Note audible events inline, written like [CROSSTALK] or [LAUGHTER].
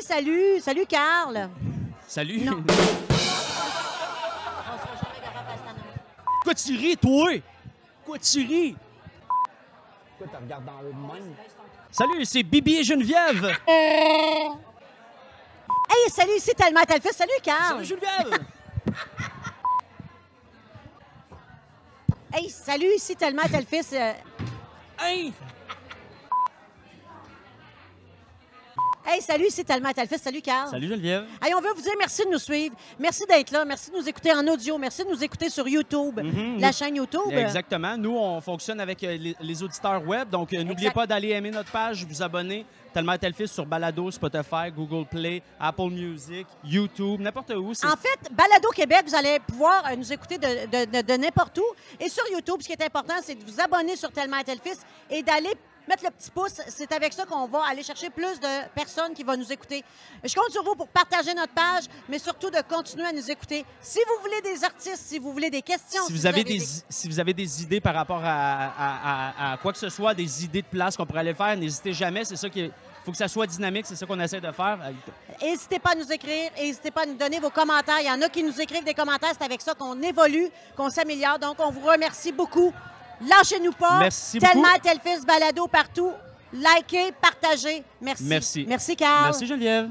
Hey, salut! Salut, Carl! Salut. Non. [LAUGHS] Quoi tu ris, toi? Quoi tu ris? Pourquoi tu regardes dans le même? Salut, c'est Bibi et Geneviève. Hey, salut, c'est Talma Talfus. Salut, Carl! Salut Geneviève. Hey, salut, ici Talma Talfus. Euh, Hey! Hey, salut, c'est Talma Talfus. Salut, Carl! Salut Geneviève. Hey, on veut vous dire merci de nous suivre. Merci d'être là. Merci de nous écouter en audio. Merci de nous écouter sur YouTube, Mhm. la chaîne YouTube. Exactement. Nous, on fonctionne avec euh, les, les auditeurs web. Donc, euh, n'oubliez pas d'aller aimer notre page, vous abonner. Tellement tel fils sur Balado, Spotify, Google Play, Apple Music, YouTube, n'importe où. En fait, Balado Québec, vous allez pouvoir euh, nous écouter de, de- de- de n'importe où. Et sur YouTube, ce qui est important, c'est de vous abonner sur tel fils et d'aller mettre le petit pouce. C'est avec ça qu'on va aller chercher plus de personnes qui vont nous écouter. Je compte sur vous pour partager notre page, mais surtout de continuer à nous écouter. Si vous voulez des artistes, si vous voulez des questions, si vous avez des, si vous avez des idées par rapport à, à- à- à quoi que ce soit, des idées de place qu'on pourrait aller faire, n'hésitez jamais. C'est ça qui faut que ça soit dynamique, c'est ça qu'on essaie de faire. N'hésitez pas à nous écrire, n'hésitez pas à nous donner vos commentaires. Il y en a qui nous écrivent des commentaires, c'est avec ça qu'on évolue, qu'on s'améliore. Donc, on vous remercie beaucoup. Lâchez-nous pas. Merci Tellement beaucoup. tel fils balado partout. Likez, partagez. Merci. Merci. Merci, Carl. Merci Geneviève.